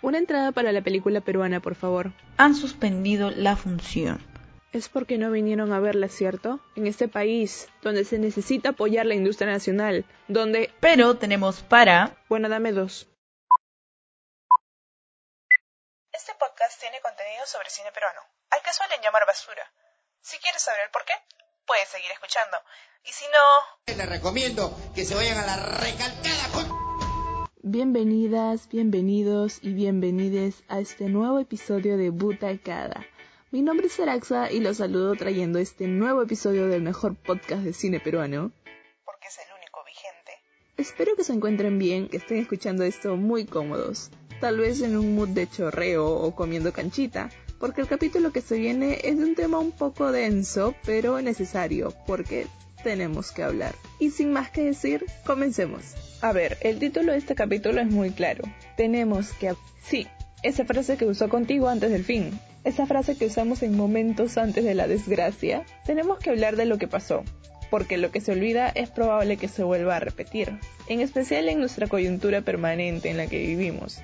Una entrada para la película peruana, por favor. Han suspendido la función. Es porque no vinieron a verla, ¿cierto? En este país, donde se necesita apoyar la industria nacional, donde... Pero tenemos para... Bueno, dame dos. Este podcast tiene contenido sobre cine peruano, al que suelen llamar basura. Si quieres saber el por qué, puedes seguir escuchando. Y si no... Les recomiendo que se vayan a la recalcada con... Bienvenidas, bienvenidos y bienvenides a este nuevo episodio de Butacada. Mi nombre es Araxa y los saludo trayendo este nuevo episodio del mejor podcast de cine peruano. Porque es el único vigente. Espero que se encuentren bien, que estén escuchando esto muy cómodos. Tal vez en un mood de chorreo o comiendo canchita, porque el capítulo que se viene es de un tema un poco denso, pero necesario, porque tenemos que hablar. Y sin más que decir, comencemos. A ver, el título de este capítulo es muy claro. Tenemos que... Sí, esa frase que usó contigo antes del fin. Esa frase que usamos en momentos antes de la desgracia. Tenemos que hablar de lo que pasó. Porque lo que se olvida es probable que se vuelva a repetir. En especial en nuestra coyuntura permanente en la que vivimos.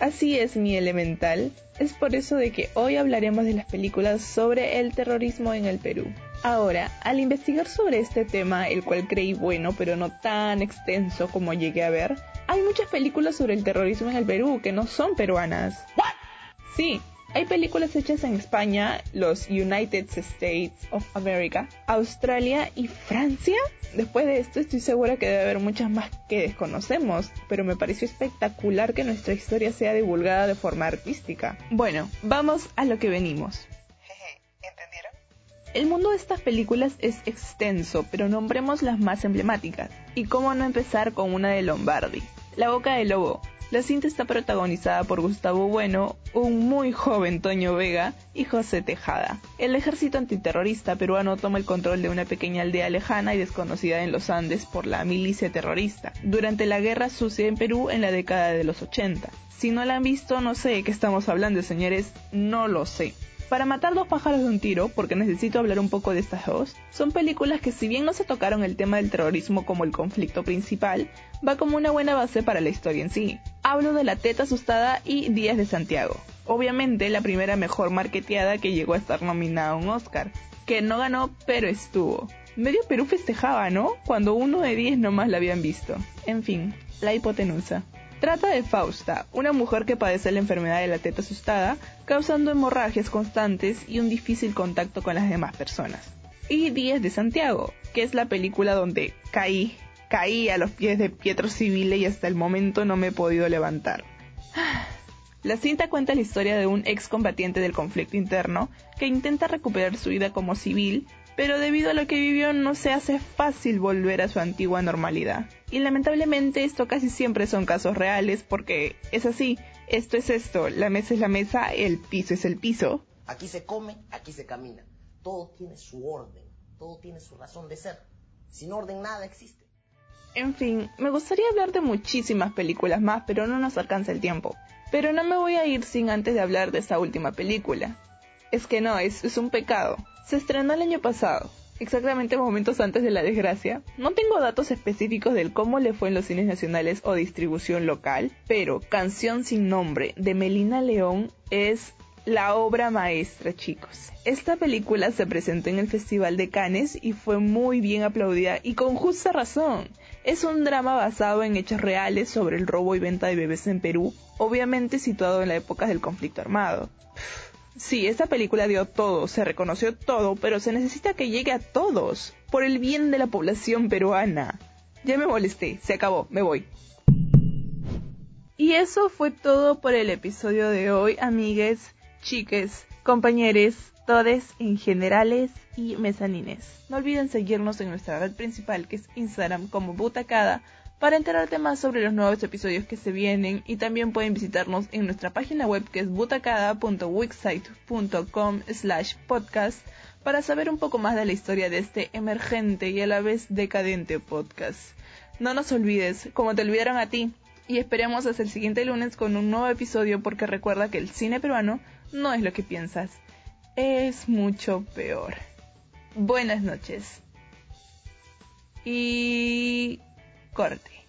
Así es mi elemental. Es por eso de que hoy hablaremos de las películas sobre el terrorismo en el Perú. Ahora, al investigar sobre este tema, el cual creí bueno, pero no tan extenso como llegué a ver, hay muchas películas sobre el terrorismo en el Perú que no son peruanas. Sí, hay películas hechas en España, los United States of America, Australia y Francia. Después de esto estoy segura que debe haber muchas más que desconocemos, pero me pareció espectacular que nuestra historia sea divulgada de forma artística. Bueno, vamos a lo que venimos. El mundo de estas películas es extenso, pero nombremos las más emblemáticas. Y cómo no empezar con una de Lombardi. La Boca del Lobo. La cinta está protagonizada por Gustavo Bueno, un muy joven Toño Vega y José Tejada. El ejército antiterrorista peruano toma el control de una pequeña aldea lejana y desconocida en los Andes por la milicia terrorista, durante la guerra sucia en Perú en la década de los 80. Si no la han visto, no sé de qué estamos hablando, señores, no lo sé. Para matar dos pájaros de un tiro, porque necesito hablar un poco de estas dos, son películas que si bien no se tocaron el tema del terrorismo como el conflicto principal, va como una buena base para la historia en sí. Hablo de La Teta Asustada y Días de Santiago. Obviamente la primera mejor marketeada que llegó a estar nominada a un Oscar, que no ganó pero estuvo. Medio Perú festejaba, ¿no? Cuando uno de diez nomás la habían visto. En fin, la hipotenusa. Trata de Fausta, una mujer que padece la enfermedad de la teta asustada, causando hemorragias constantes y un difícil contacto con las demás personas. Y Días de Santiago, que es la película donde caí, caí a los pies de Pietro Civile y hasta el momento no me he podido levantar. La cinta cuenta la historia de un excombatiente del conflicto interno que intenta recuperar su vida como civil, pero debido a lo que vivió no se hace fácil volver a su antigua normalidad. Y lamentablemente esto casi siempre son casos reales porque es así, esto es esto, la mesa es la mesa, el piso es el piso. Aquí se come, aquí se camina. Todo tiene su orden, todo tiene su razón de ser. Sin orden nada existe. En fin, me gustaría hablar de muchísimas películas más, pero no nos alcanza el tiempo. Pero no me voy a ir sin antes de hablar de esta última película. Es que no, es, es un pecado. Se estrenó el año pasado, exactamente momentos antes de la desgracia. No tengo datos específicos del cómo le fue en los cines nacionales o distribución local, pero Canción sin nombre de Melina León es la obra maestra, chicos. Esta película se presentó en el Festival de Cannes y fue muy bien aplaudida y con justa razón. Es un drama basado en hechos reales sobre el robo y venta de bebés en Perú, obviamente situado en la época del conflicto armado. Sí, esta película dio todo, se reconoció todo, pero se necesita que llegue a todos, por el bien de la población peruana. Ya me molesté, se acabó, me voy. Y eso fue todo por el episodio de hoy, amigues, chiques, compañeros, todes en generales y mezanines. No olviden seguirnos en nuestra red principal que es Instagram como Butacada para enterarte más sobre los nuevos episodios que se vienen y también pueden visitarnos en nuestra página web que es butacada.wixsite.com slash podcast para saber un poco más de la historia de este emergente y a la vez decadente podcast. No nos olvides, como te olvidaron a ti, y esperemos hasta el siguiente lunes con un nuevo episodio porque recuerda que el cine peruano no es lo que piensas, es mucho peor. Buenas noches. Y corte.